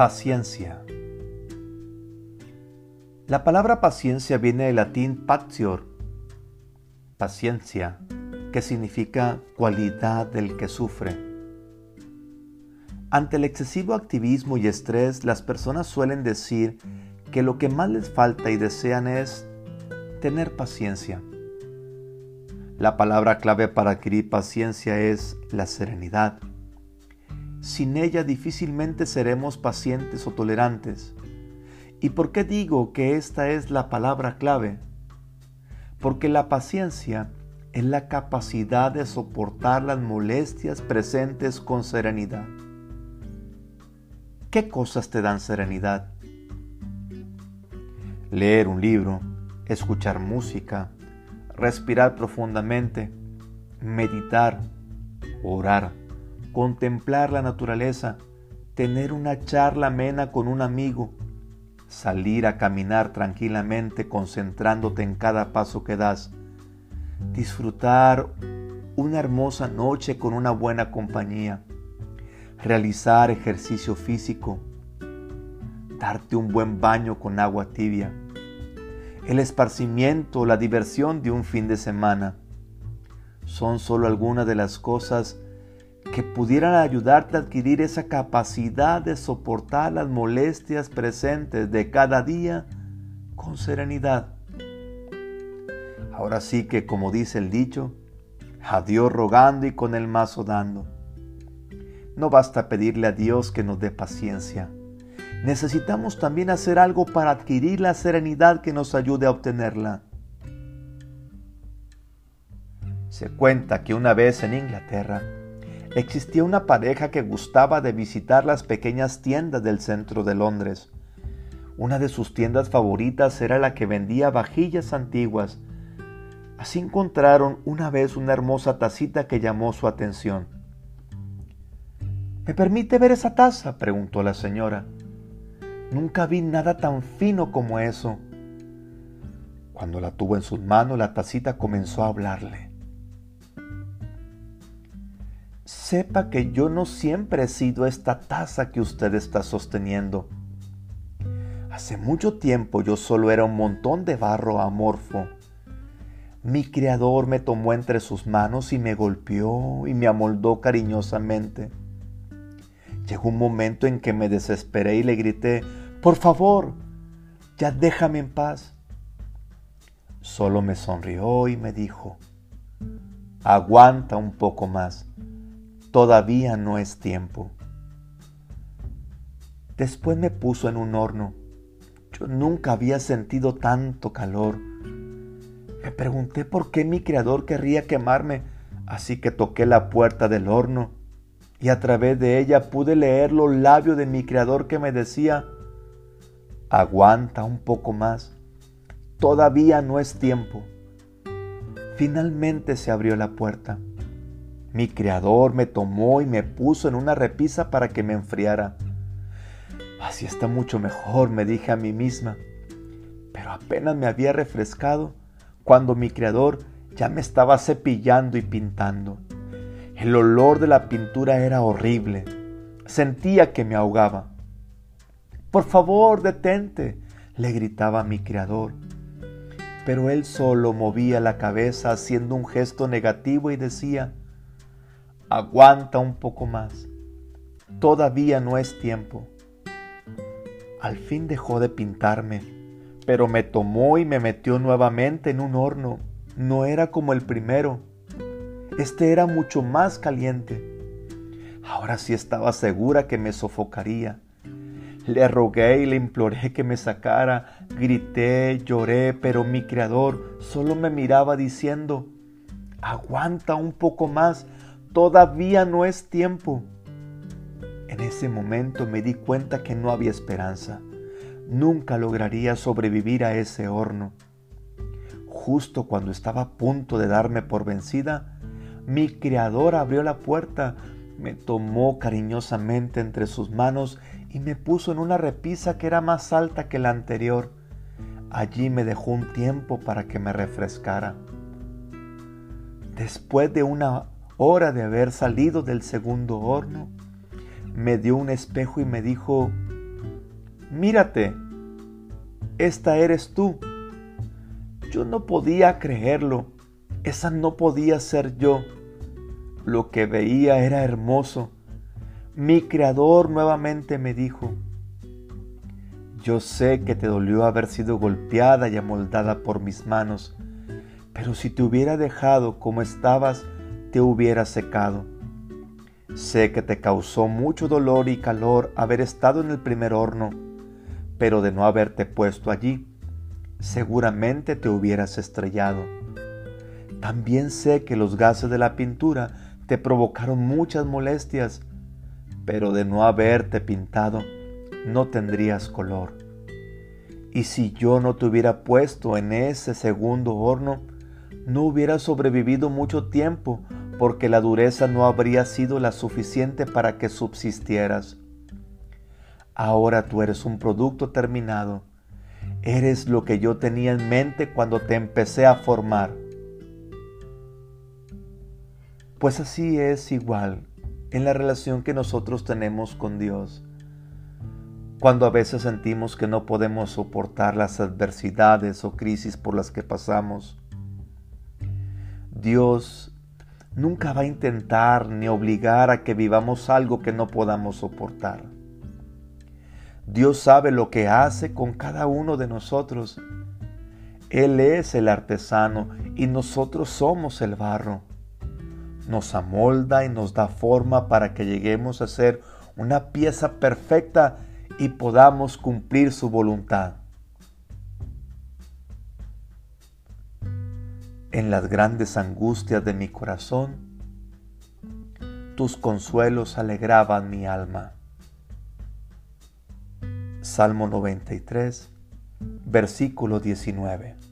Paciencia. La palabra paciencia viene del latín patior, paciencia, que significa cualidad del que sufre. Ante el excesivo activismo y estrés, las personas suelen decir que lo que más les falta y desean es tener paciencia. La palabra clave para adquirir paciencia es la serenidad. Sin ella difícilmente seremos pacientes o tolerantes. ¿Y por qué digo que esta es la palabra clave? Porque la paciencia es la capacidad de soportar las molestias presentes con serenidad. ¿Qué cosas te dan serenidad? Leer un libro, escuchar música, respirar profundamente, meditar, orar, contemplar la naturaleza, tener una charla amena con un amigo, salir a caminar tranquilamente concentrándote en cada paso que das, disfrutar una hermosa noche con una buena compañía, realizar ejercicio físico, darte un buen baño con agua tibia, el esparcimiento, la diversión de un fin de semana. Son solo algunas de las cosas que pudieran ayudarte a adquirir esa capacidad de soportar las molestias presentes de cada día con serenidad. Ahora sí que, como dice el dicho, a Dios rogando y con el mazo dando. No basta pedirle a Dios que nos dé paciencia necesitamos también hacer algo para adquirir la serenidad que nos ayude a obtenerla. Se cuenta que una vez en Inglaterra existía una pareja que gustaba de visitar las pequeñas tiendas del centro de Londres. Una de sus tiendas favoritas era la que vendía vajillas antiguas. Así encontraron una vez una hermosa tacita que llamó su atención. ¿Me permite ver esa taza? preguntó la señora. Nunca vi nada tan fino como eso. Cuando la tuvo en sus manos, la tacita comenzó a hablarle. Sepa que yo no siempre he sido esta taza que usted está sosteniendo. Hace mucho tiempo yo solo era un montón de barro amorfo. Mi criador me tomó entre sus manos y me golpeó y me amoldó cariñosamente. Llegó un momento en que me desesperé y le grité, por favor, ya déjame en paz. Solo me sonrió y me dijo, aguanta un poco más, todavía no es tiempo. Después me puso en un horno. Yo nunca había sentido tanto calor. Me pregunté por qué mi criador querría quemarme, así que toqué la puerta del horno y a través de ella pude leer los labios de mi criador que me decía, Aguanta un poco más. Todavía no es tiempo. Finalmente se abrió la puerta. Mi criador me tomó y me puso en una repisa para que me enfriara. Así está mucho mejor, me dije a mí misma. Pero apenas me había refrescado cuando mi criador ya me estaba cepillando y pintando. El olor de la pintura era horrible. Sentía que me ahogaba. Por favor, detente, le gritaba mi criador. Pero él solo movía la cabeza haciendo un gesto negativo y decía, aguanta un poco más, todavía no es tiempo. Al fin dejó de pintarme, pero me tomó y me metió nuevamente en un horno. No era como el primero. Este era mucho más caliente. Ahora sí estaba segura que me sofocaría. Le rogué y le imploré que me sacara, grité, lloré, pero mi Creador solo me miraba diciendo, aguanta un poco más, todavía no es tiempo. En ese momento me di cuenta que no había esperanza. Nunca lograría sobrevivir a ese horno. Justo cuando estaba a punto de darme por vencida, mi Creador abrió la puerta, me tomó cariñosamente entre sus manos y me puso en una repisa que era más alta que la anterior. Allí me dejó un tiempo para que me refrescara. Después de una hora de haber salido del segundo horno, me dio un espejo y me dijo, mírate, esta eres tú. Yo no podía creerlo, esa no podía ser yo. Lo que veía era hermoso. Mi creador nuevamente me dijo, yo sé que te dolió haber sido golpeada y amoldada por mis manos, pero si te hubiera dejado como estabas, te hubiera secado. Sé que te causó mucho dolor y calor haber estado en el primer horno, pero de no haberte puesto allí, seguramente te hubieras estrellado. También sé que los gases de la pintura te provocaron muchas molestias, pero de no haberte pintado, no tendrías color. Y si yo no te hubiera puesto en ese segundo horno, no hubieras sobrevivido mucho tiempo porque la dureza no habría sido la suficiente para que subsistieras. Ahora tú eres un producto terminado. Eres lo que yo tenía en mente cuando te empecé a formar. Pues así es igual en la relación que nosotros tenemos con Dios. Cuando a veces sentimos que no podemos soportar las adversidades o crisis por las que pasamos, Dios nunca va a intentar ni obligar a que vivamos algo que no podamos soportar. Dios sabe lo que hace con cada uno de nosotros. Él es el artesano y nosotros somos el barro. Nos amolda y nos da forma para que lleguemos a ser una pieza perfecta y podamos cumplir su voluntad. En las grandes angustias de mi corazón, tus consuelos alegraban mi alma. Salmo 93, versículo 19.